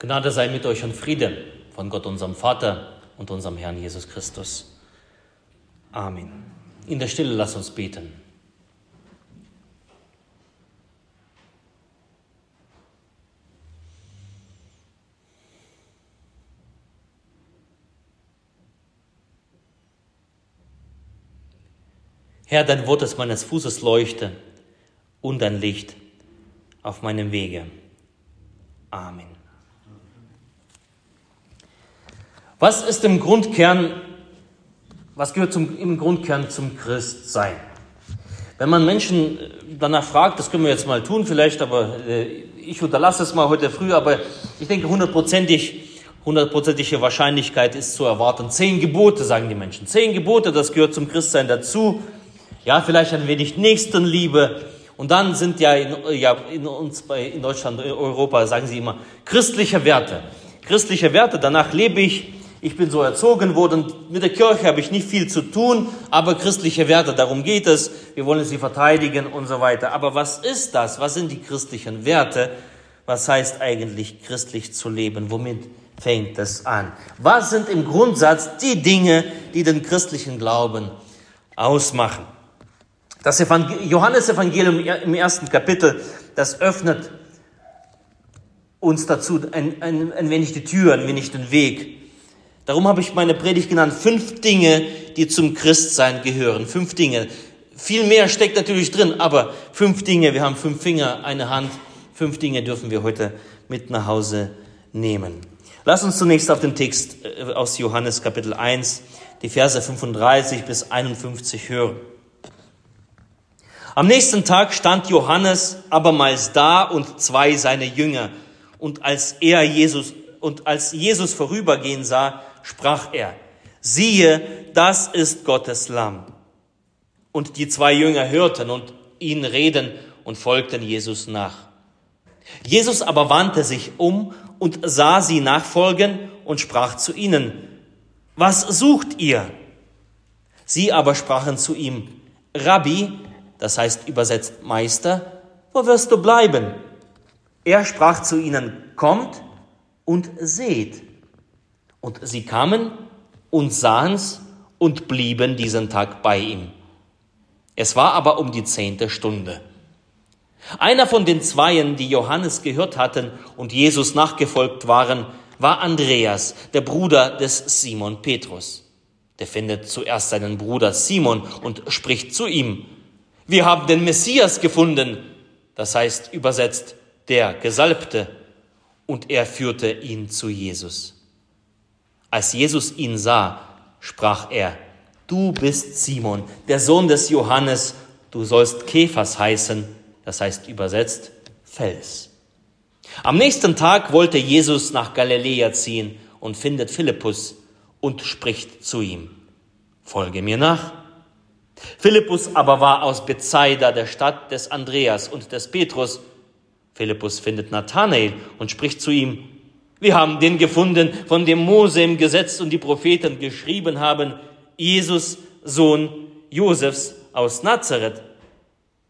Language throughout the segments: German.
Gnade sei mit euch und Friede von Gott, unserem Vater und unserem Herrn Jesus Christus. Amen. In der Stille lass uns beten. Herr, dein Wort ist meines Fußes Leuchte und ein Licht auf meinem Wege. Amen. Was ist im Grundkern, was gehört zum, im Grundkern zum Christsein? Wenn man Menschen danach fragt, das können wir jetzt mal tun vielleicht, aber äh, ich unterlasse es mal heute früh, aber ich denke hundertprozentig, hundertprozentige Wahrscheinlichkeit ist zu erwarten. Zehn Gebote, sagen die Menschen. Zehn Gebote, das gehört zum Christsein dazu. Ja, vielleicht ein wenig Nächstenliebe. Und dann sind ja in, ja, in uns bei, in Deutschland, in Europa, sagen sie immer, christliche Werte. Christliche Werte, danach lebe ich, ich bin so erzogen worden, mit der Kirche habe ich nicht viel zu tun, aber christliche Werte, darum geht es, wir wollen sie verteidigen und so weiter. Aber was ist das? Was sind die christlichen Werte? Was heißt eigentlich christlich zu leben? Womit fängt es an? Was sind im Grundsatz die Dinge, die den christlichen Glauben ausmachen? Das Johannesevangelium im ersten Kapitel, das öffnet uns dazu ein, ein, ein wenig die Tür, ein wenig den Weg. Darum habe ich meine Predigt genannt, fünf Dinge, die zum Christsein gehören. Fünf Dinge. Viel mehr steckt natürlich drin, aber fünf Dinge, wir haben fünf Finger, eine Hand, fünf Dinge dürfen wir heute mit nach Hause nehmen. Lass uns zunächst auf den Text äh, aus Johannes Kapitel 1, die Verse 35 bis 51 hören. Am nächsten Tag stand Johannes abermals da und zwei seine Jünger. Und als er Jesus, und als Jesus vorübergehen sah, sprach er, siehe, das ist Gottes Lamm. Und die zwei Jünger hörten und ihn reden und folgten Jesus nach. Jesus aber wandte sich um und sah sie nachfolgen und sprach zu ihnen, was sucht ihr? Sie aber sprachen zu ihm, Rabbi, das heißt übersetzt Meister, wo wirst du bleiben? Er sprach zu ihnen, kommt und seht. Und sie kamen und sahen's und blieben diesen Tag bei ihm. Es war aber um die zehnte Stunde. Einer von den Zweien, die Johannes gehört hatten und Jesus nachgefolgt waren, war Andreas, der Bruder des Simon Petrus. Der findet zuerst seinen Bruder Simon und spricht zu ihm, wir haben den Messias gefunden, das heißt übersetzt der Gesalbte, und er führte ihn zu Jesus. Als Jesus ihn sah, sprach er, du bist Simon, der Sohn des Johannes, du sollst Kephas heißen, das heißt übersetzt Fels. Am nächsten Tag wollte Jesus nach Galiläa ziehen und findet Philippus und spricht zu ihm, folge mir nach. Philippus aber war aus Bethsaida, der Stadt des Andreas und des Petrus. Philippus findet Nathanael und spricht zu ihm, wir haben den gefunden, von dem Mose im Gesetz und die Propheten geschrieben haben, Jesus, Sohn Josefs aus Nazareth.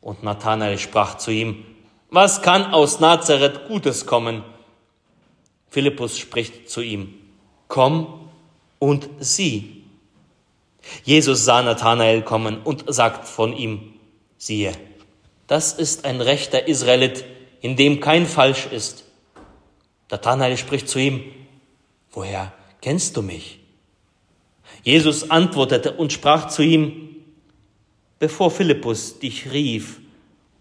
Und Nathanael sprach zu ihm, was kann aus Nazareth Gutes kommen? Philippus spricht zu ihm, komm und sieh. Jesus sah Nathanael kommen und sagt von ihm, siehe, das ist ein rechter Israelit, in dem kein Falsch ist. Nathanael spricht zu ihm, woher kennst du mich? Jesus antwortete und sprach zu ihm, bevor Philippus dich rief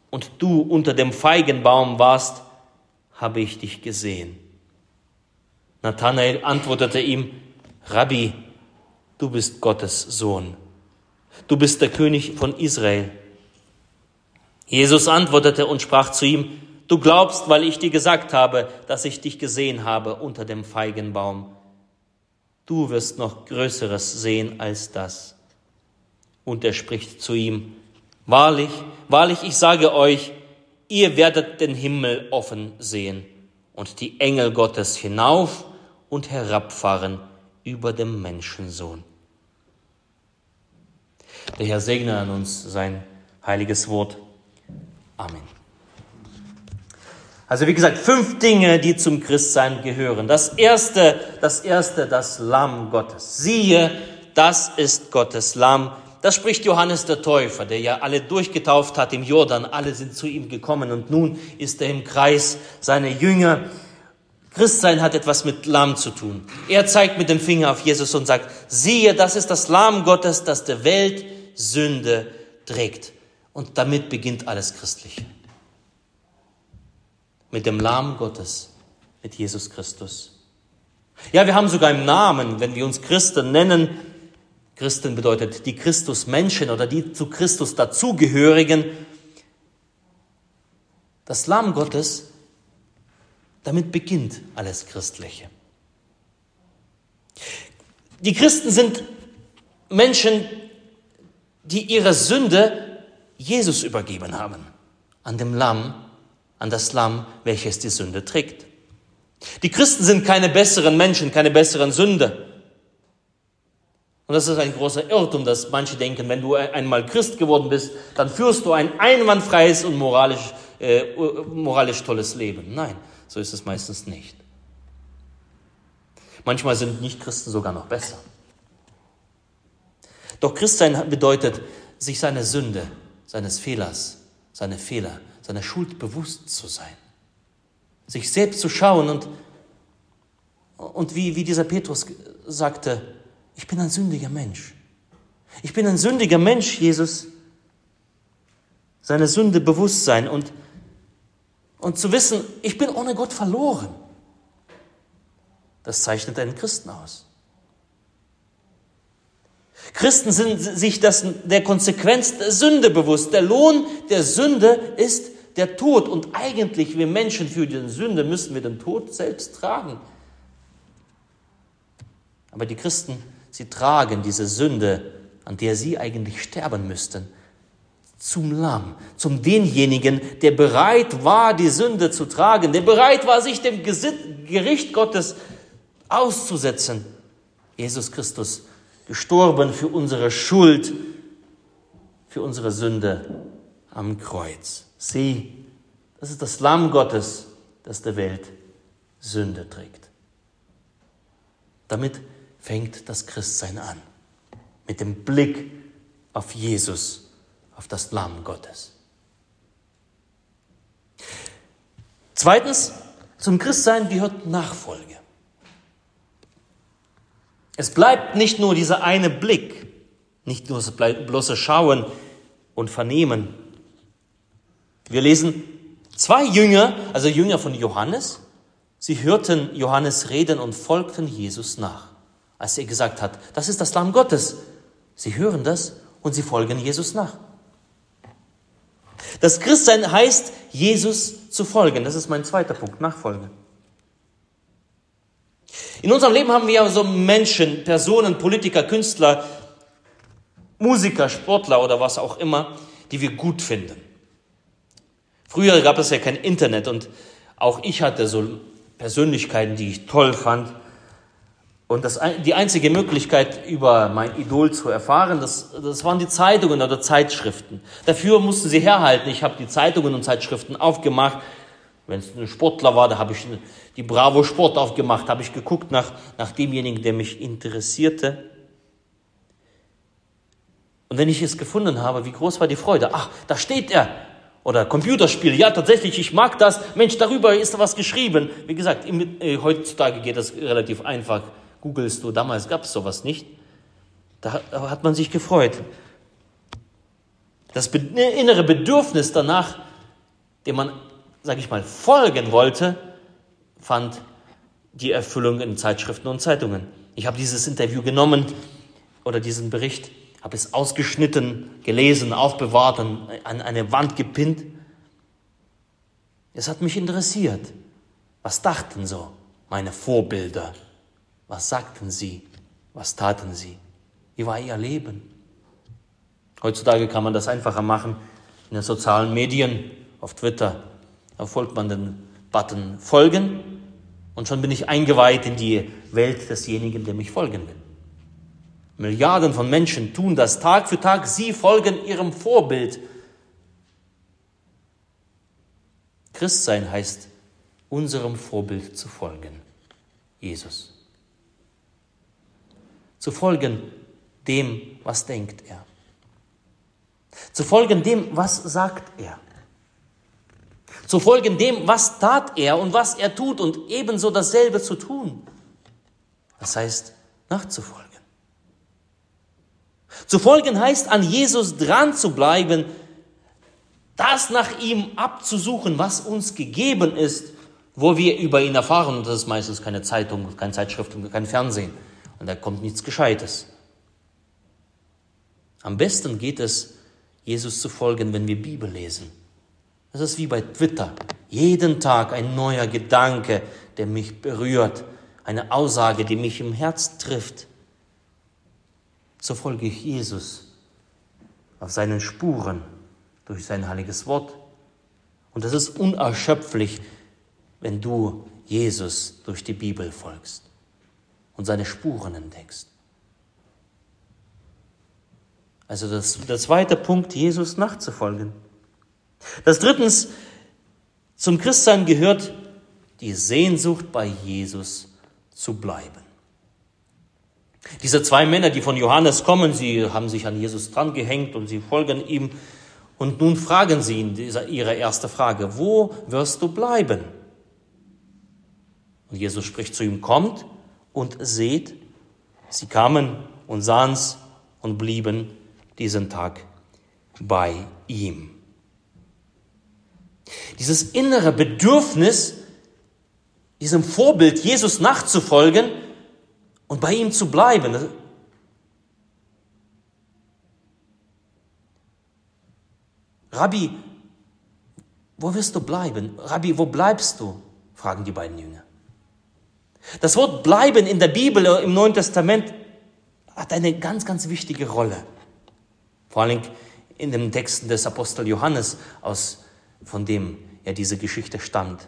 und du unter dem Feigenbaum warst, habe ich dich gesehen. Nathanael antwortete ihm, Rabbi, du bist Gottes Sohn. Du bist der König von Israel. Jesus antwortete und sprach zu ihm, du glaubst, weil ich dir gesagt habe, dass ich dich gesehen habe unter dem Feigenbaum. Du wirst noch Größeres sehen als das. Und er spricht zu ihm, wahrlich, wahrlich, ich sage euch, ihr werdet den Himmel offen sehen und die Engel Gottes hinauf und herabfahren über dem Menschensohn. Der Herr segne an uns sein heiliges Wort. Amen. Also wie gesagt, fünf Dinge, die zum Christsein gehören. Das erste, das erste, das Lamm Gottes. Siehe, das ist Gottes Lamm. Das spricht Johannes der Täufer, der ja alle durchgetauft hat im Jordan. Alle sind zu ihm gekommen und nun ist er im Kreis seiner Jünger. Christsein hat etwas mit Lamm zu tun. Er zeigt mit dem Finger auf Jesus und sagt, siehe, das ist das Lamm Gottes, das der Welt Sünde trägt. Und damit beginnt alles Christliche. Mit dem Lamm Gottes, mit Jesus Christus. Ja, wir haben sogar im Namen, wenn wir uns Christen nennen, Christen bedeutet die Christusmenschen oder die zu Christus dazugehörigen, das Lamm Gottes damit beginnt alles Christliche. Die Christen sind Menschen, die ihre Sünde Jesus übergeben haben, an dem Lamm, an das Lamm, welches die Sünde trägt. Die Christen sind keine besseren Menschen, keine besseren Sünder. Und das ist ein großer Irrtum, dass manche denken, wenn du einmal Christ geworden bist, dann führst du ein einwandfreies und moralisch, äh, moralisch tolles Leben. Nein, so ist es meistens nicht. Manchmal sind Nichtchristen sogar noch besser. Doch Christsein bedeutet, sich seiner Sünde, seines Fehlers, seine Fehler, seiner Schuld bewusst zu sein. Sich selbst zu schauen und, und wie, wie dieser Petrus sagte, ich bin ein sündiger Mensch. Ich bin ein sündiger Mensch, Jesus. Seine Sünde bewusst sein und und zu wissen, ich bin ohne Gott verloren, das zeichnet einen Christen aus. Christen sind sich das, der Konsequenz der Sünde bewusst. Der Lohn der Sünde ist der Tod. Und eigentlich, wir Menschen für die Sünde müssen wir den Tod selbst tragen. Aber die Christen, sie tragen diese Sünde, an der sie eigentlich sterben müssten, zum Lamm, zum denjenigen, der bereit war, die Sünde zu tragen, der bereit war, sich dem Gericht Gottes auszusetzen. Jesus Christus, gestorben für unsere Schuld, für unsere Sünde am Kreuz. Sieh, das ist das Lamm Gottes, das der Welt Sünde trägt. Damit fängt das Christsein an, mit dem Blick auf Jesus auf das Lamm Gottes. Zweitens, zum Christsein gehört Nachfolge. Es bleibt nicht nur dieser eine Blick, nicht nur das bloße Schauen und Vernehmen. Wir lesen zwei Jünger, also Jünger von Johannes, sie hörten Johannes reden und folgten Jesus nach, als er gesagt hat, das ist das Lamm Gottes. Sie hören das und sie folgen Jesus nach. Das Christsein heißt, Jesus zu folgen. Das ist mein zweiter Punkt, Nachfolge. In unserem Leben haben wir ja so Menschen, Personen, Politiker, Künstler, Musiker, Sportler oder was auch immer, die wir gut finden. Früher gab es ja kein Internet und auch ich hatte so Persönlichkeiten, die ich toll fand. Und das, die einzige Möglichkeit, über mein Idol zu erfahren, das, das waren die Zeitungen oder Zeitschriften. Dafür mussten sie herhalten. Ich habe die Zeitungen und Zeitschriften aufgemacht. Wenn es ein Sportler war, da habe ich die Bravo Sport aufgemacht, habe ich geguckt nach, nach demjenigen, der mich interessierte. Und wenn ich es gefunden habe, wie groß war die Freude? Ach, da steht er. Oder Computerspiel, ja tatsächlich, ich mag das. Mensch, darüber ist was geschrieben. Wie gesagt, äh, heutzutage geht das relativ einfach googelst du, damals gab es sowas nicht. Da hat man sich gefreut. Das innere Bedürfnis danach, dem man, sage ich mal, folgen wollte, fand die Erfüllung in Zeitschriften und Zeitungen. Ich habe dieses Interview genommen oder diesen Bericht, habe es ausgeschnitten, gelesen, aufbewahrt und an eine Wand gepinnt. Es hat mich interessiert. Was dachten so meine Vorbilder was sagten sie? Was taten sie? Wie war ihr Leben? Heutzutage kann man das einfacher machen in den sozialen Medien, auf Twitter. Da folgt man den Button Folgen und schon bin ich eingeweiht in die Welt desjenigen, der mich folgen will. Milliarden von Menschen tun das Tag für Tag. Sie folgen ihrem Vorbild. Christsein heißt unserem Vorbild zu folgen, Jesus. Zu folgen dem, was denkt er. Zu folgen dem, was sagt er. Zu folgen dem, was tat er und was er tut und ebenso dasselbe zu tun. Das heißt, nachzufolgen. Zu folgen heißt, an Jesus dran zu bleiben, das nach ihm abzusuchen, was uns gegeben ist, wo wir über ihn erfahren. Und das ist meistens keine Zeitung, keine Zeitschrift und kein Fernsehen. Und da kommt nichts Gescheites. Am besten geht es, Jesus zu folgen, wenn wir Bibel lesen. Das ist wie bei Twitter. Jeden Tag ein neuer Gedanke, der mich berührt, eine Aussage, die mich im Herz trifft. So folge ich Jesus auf seinen Spuren durch sein heiliges Wort. Und das ist unerschöpflich, wenn du Jesus durch die Bibel folgst und seine Spuren entdeckst. Also das, der zweite Punkt, Jesus nachzufolgen. Das drittens, zum Christsein gehört die Sehnsucht bei Jesus zu bleiben. Diese zwei Männer, die von Johannes kommen, sie haben sich an Jesus dran gehängt und sie folgen ihm. Und nun fragen sie ihn ihre erste Frage, wo wirst du bleiben? Und Jesus spricht zu ihm, kommt und seht. Sie kamen und sahen's und blieben diesen Tag bei ihm. Dieses innere Bedürfnis, diesem Vorbild Jesus nachzufolgen und bei ihm zu bleiben. Rabbi, wo wirst du bleiben? Rabbi, wo bleibst du? fragen die beiden Jünger. Das Wort bleiben in der Bibel äh, im Neuen Testament hat eine ganz, ganz wichtige Rolle. Vor allem in den Texten des Apostel Johannes, aus, von dem ja diese Geschichte stammt.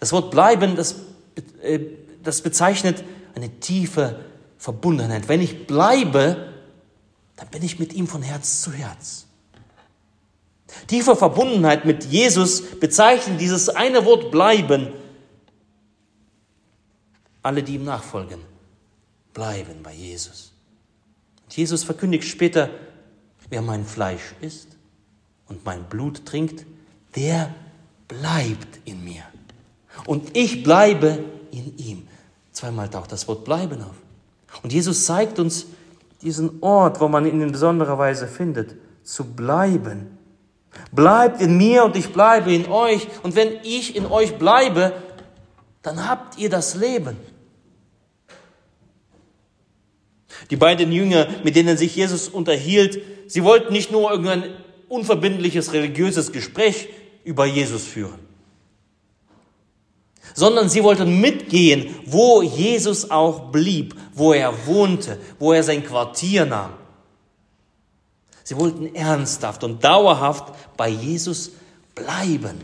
Das Wort bleiben, das, äh, das bezeichnet eine tiefe Verbundenheit. Wenn ich bleibe, dann bin ich mit ihm von Herz zu Herz. Tiefe Verbundenheit mit Jesus bezeichnet dieses eine Wort bleiben alle, die ihm nachfolgen, bleiben bei Jesus. Und Jesus verkündigt später, wer mein Fleisch isst und mein Blut trinkt, der bleibt in mir. Und ich bleibe in ihm. Zweimal taucht das Wort bleiben auf. Und Jesus zeigt uns diesen Ort, wo man ihn in besonderer Weise findet, zu bleiben. Bleibt in mir und ich bleibe in euch. Und wenn ich in euch bleibe, dann habt ihr das Leben. Die beiden Jünger, mit denen sich Jesus unterhielt, sie wollten nicht nur irgendein unverbindliches religiöses Gespräch über Jesus führen, sondern sie wollten mitgehen, wo Jesus auch blieb, wo er wohnte, wo er sein Quartier nahm. Sie wollten ernsthaft und dauerhaft bei Jesus bleiben.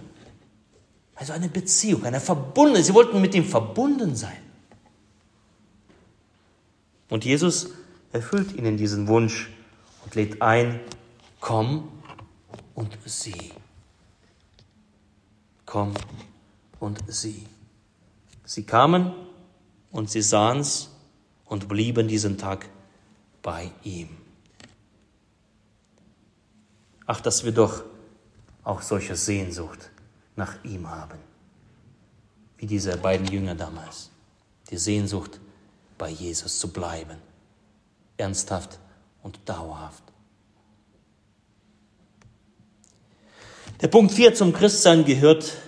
Also eine Beziehung, eine Verbundenheit. Sie wollten mit ihm verbunden sein. Und Jesus erfüllt ihnen diesen Wunsch und lädt ein, komm und sieh. Komm und sieh. Sie kamen und sie sahen's und blieben diesen Tag bei ihm. Ach, dass wir doch auch solche Sehnsucht nach ihm haben, wie diese beiden Jünger damals. Die Sehnsucht bei Jesus zu bleiben, ernsthaft und dauerhaft. Der Punkt 4 zum Christsein gehört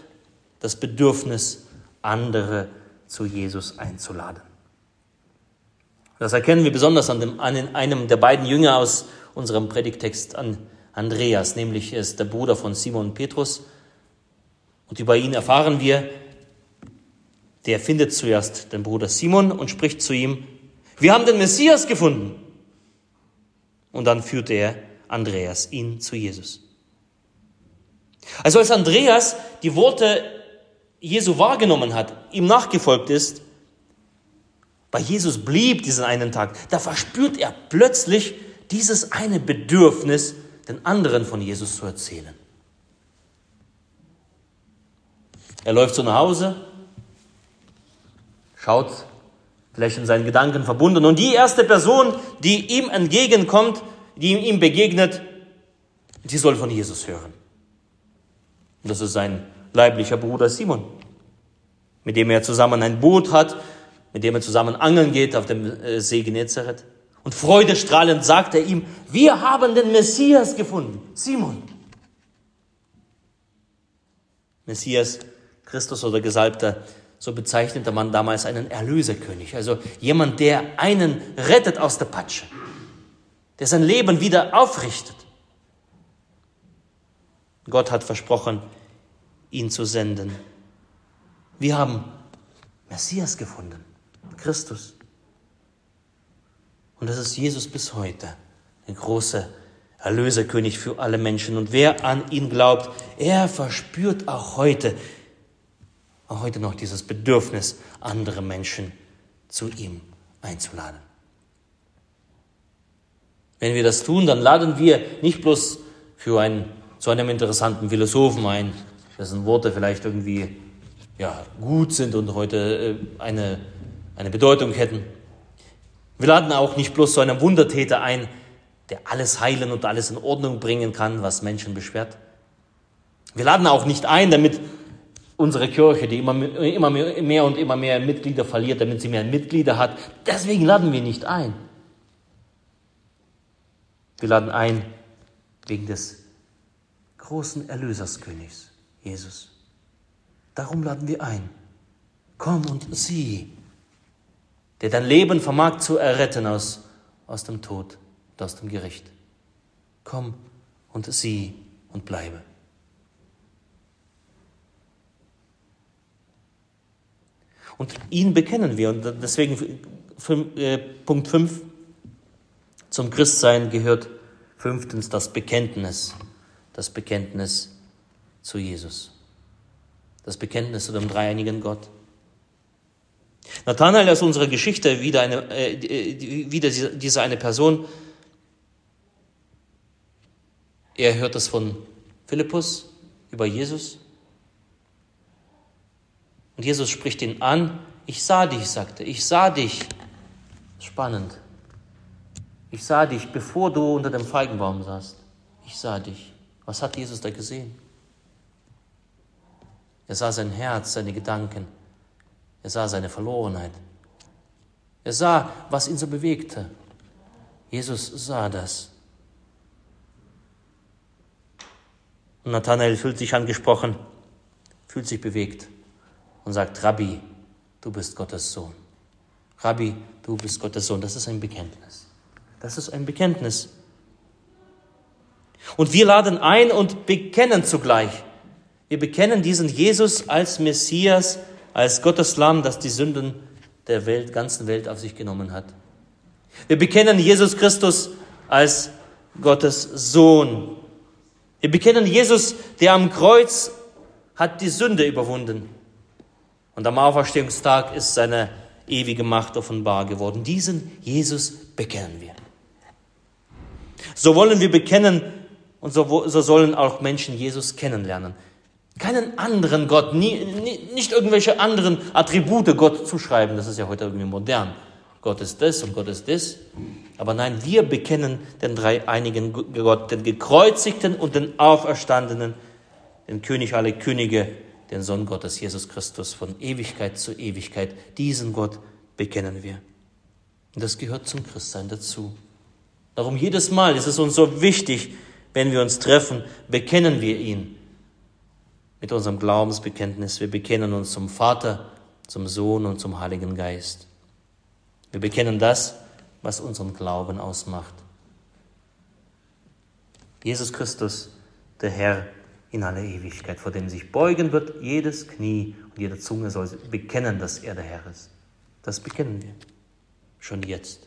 das Bedürfnis, andere zu Jesus einzuladen. Das erkennen wir besonders an, dem, an einem der beiden Jünger aus unserem Predigtext an Andreas, nämlich er ist der Bruder von Simon Petrus. Und über ihn erfahren wir, der findet zuerst den Bruder Simon und spricht zu ihm, wir haben den Messias gefunden. Und dann führt er Andreas ihn zu Jesus. Also als Andreas die Worte Jesu wahrgenommen hat, ihm nachgefolgt ist, bei Jesus blieb diesen einen Tag, da verspürt er plötzlich dieses eine Bedürfnis, den anderen von Jesus zu erzählen. Er läuft so nach Hause, schaut vielleicht in seinen Gedanken verbunden. Und die erste Person, die ihm entgegenkommt, die ihm begegnet, die soll von Jesus hören. Und das ist sein leiblicher Bruder Simon, mit dem er zusammen ein Boot hat, mit dem er zusammen angeln geht auf dem äh, See Genezareth. Und freudestrahlend sagt er ihm, wir haben den Messias gefunden, Simon. Messias, Christus oder Gesalbter, so bezeichnete man damals einen Erlöserkönig, also jemand, der einen rettet aus der Patsche, der sein Leben wieder aufrichtet. Gott hat versprochen, ihn zu senden. Wir haben Messias gefunden, Christus. Und das ist Jesus bis heute, der große Erlöserkönig für alle Menschen. Und wer an ihn glaubt, er verspürt auch heute, auch heute noch dieses Bedürfnis, andere Menschen zu ihm einzuladen. Wenn wir das tun, dann laden wir nicht bloß für einen, zu einem interessanten Philosophen ein, dessen Worte vielleicht irgendwie ja, gut sind und heute äh, eine, eine Bedeutung hätten. Wir laden auch nicht bloß zu einem Wundertäter ein, der alles heilen und alles in Ordnung bringen kann, was Menschen beschwert. Wir laden auch nicht ein, damit unsere Kirche, die immer, immer mehr und immer mehr Mitglieder verliert, damit sie mehr Mitglieder hat. Deswegen laden wir nicht ein. Wir laden ein wegen des großen Erlöserskönigs, Jesus. Darum laden wir ein. Komm und sieh, der dein Leben vermag zu erretten aus, aus dem Tod und aus dem Gericht. Komm und sieh und bleibe. Und ihn bekennen wir. Und deswegen äh, Punkt 5 zum Christsein gehört fünftens das Bekenntnis. Das Bekenntnis zu Jesus. Das Bekenntnis zu dem dreieinigen Gott. Nathanael aus unserer Geschichte wieder, eine, äh, wieder diese eine Person. Er hört das von Philippus über Jesus. Und Jesus spricht ihn an. Ich sah dich, sagte, ich sah dich. Spannend. Ich sah dich, bevor du unter dem Feigenbaum saßt. Ich sah dich. Was hat Jesus da gesehen? Er sah sein Herz, seine Gedanken. Er sah seine Verlorenheit. Er sah, was ihn so bewegte. Jesus sah das. Und Nathanael fühlt sich angesprochen, fühlt sich bewegt und sagt, Rabbi, du bist Gottes Sohn. Rabbi, du bist Gottes Sohn. Das ist ein Bekenntnis. Das ist ein Bekenntnis. Und wir laden ein und bekennen zugleich. Wir bekennen diesen Jesus als Messias, als Gottes Lamm, das die Sünden der Welt, ganzen Welt auf sich genommen hat. Wir bekennen Jesus Christus als Gottes Sohn. Wir bekennen Jesus, der am Kreuz hat die Sünde überwunden. Und am Auferstehungstag ist seine ewige Macht offenbar geworden. Diesen Jesus bekennen wir. So wollen wir bekennen und so, so sollen auch Menschen Jesus kennenlernen. Keinen anderen Gott, nie, nie, nicht irgendwelche anderen Attribute Gott zuschreiben. Das ist ja heute irgendwie modern. Gott ist das und Gott ist das. Aber nein, wir bekennen den dreieinigen Gott, den gekreuzigten und den auferstandenen, den König aller Könige, den Sohn Gottes, Jesus Christus, von Ewigkeit zu Ewigkeit. Diesen Gott bekennen wir. Und das gehört zum Christsein dazu. Darum jedes Mal ist es uns so wichtig, wenn wir uns treffen, bekennen wir ihn mit unserem Glaubensbekenntnis. Wir bekennen uns zum Vater, zum Sohn und zum Heiligen Geist. Wir bekennen das, was unseren Glauben ausmacht. Jesus Christus, der Herr, in aller Ewigkeit, vor dem sich beugen wird jedes Knie und jede Zunge soll bekennen, dass er der Herr ist. Das bekennen wir schon jetzt.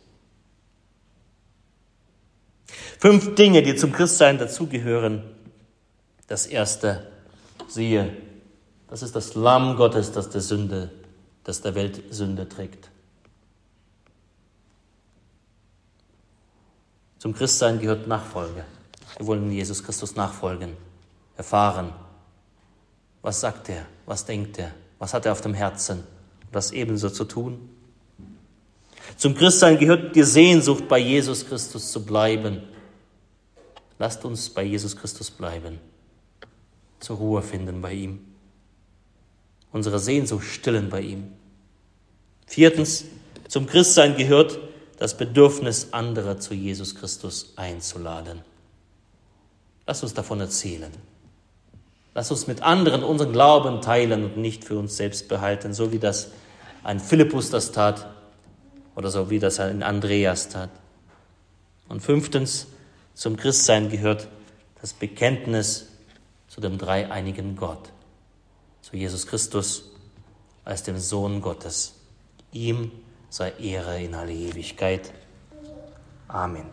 Fünf Dinge, die zum Christsein dazugehören. Das erste, siehe, das ist das Lamm Gottes, das der Sünde, das der Welt Sünde trägt. Zum Christsein gehört Nachfolge. Wir wollen Jesus Christus nachfolgen erfahren. Was sagt er? Was denkt er? Was hat er auf dem Herzen? Um das ebenso zu tun? Zum Christsein gehört die Sehnsucht, bei Jesus Christus zu bleiben. Lasst uns bei Jesus Christus bleiben, zur Ruhe finden bei ihm, unsere Sehnsucht stillen bei ihm. Viertens, zum Christsein gehört das Bedürfnis, andere zu Jesus Christus einzuladen. Lasst uns davon erzählen. Lasst uns mit anderen unseren Glauben teilen und nicht für uns selbst behalten, so wie das ein Philippus das tat oder so wie das ein Andreas tat. Und fünftens, zum Christsein gehört das Bekenntnis zu dem dreieinigen Gott, zu Jesus Christus als dem Sohn Gottes. Ihm sei Ehre in alle Ewigkeit. Amen.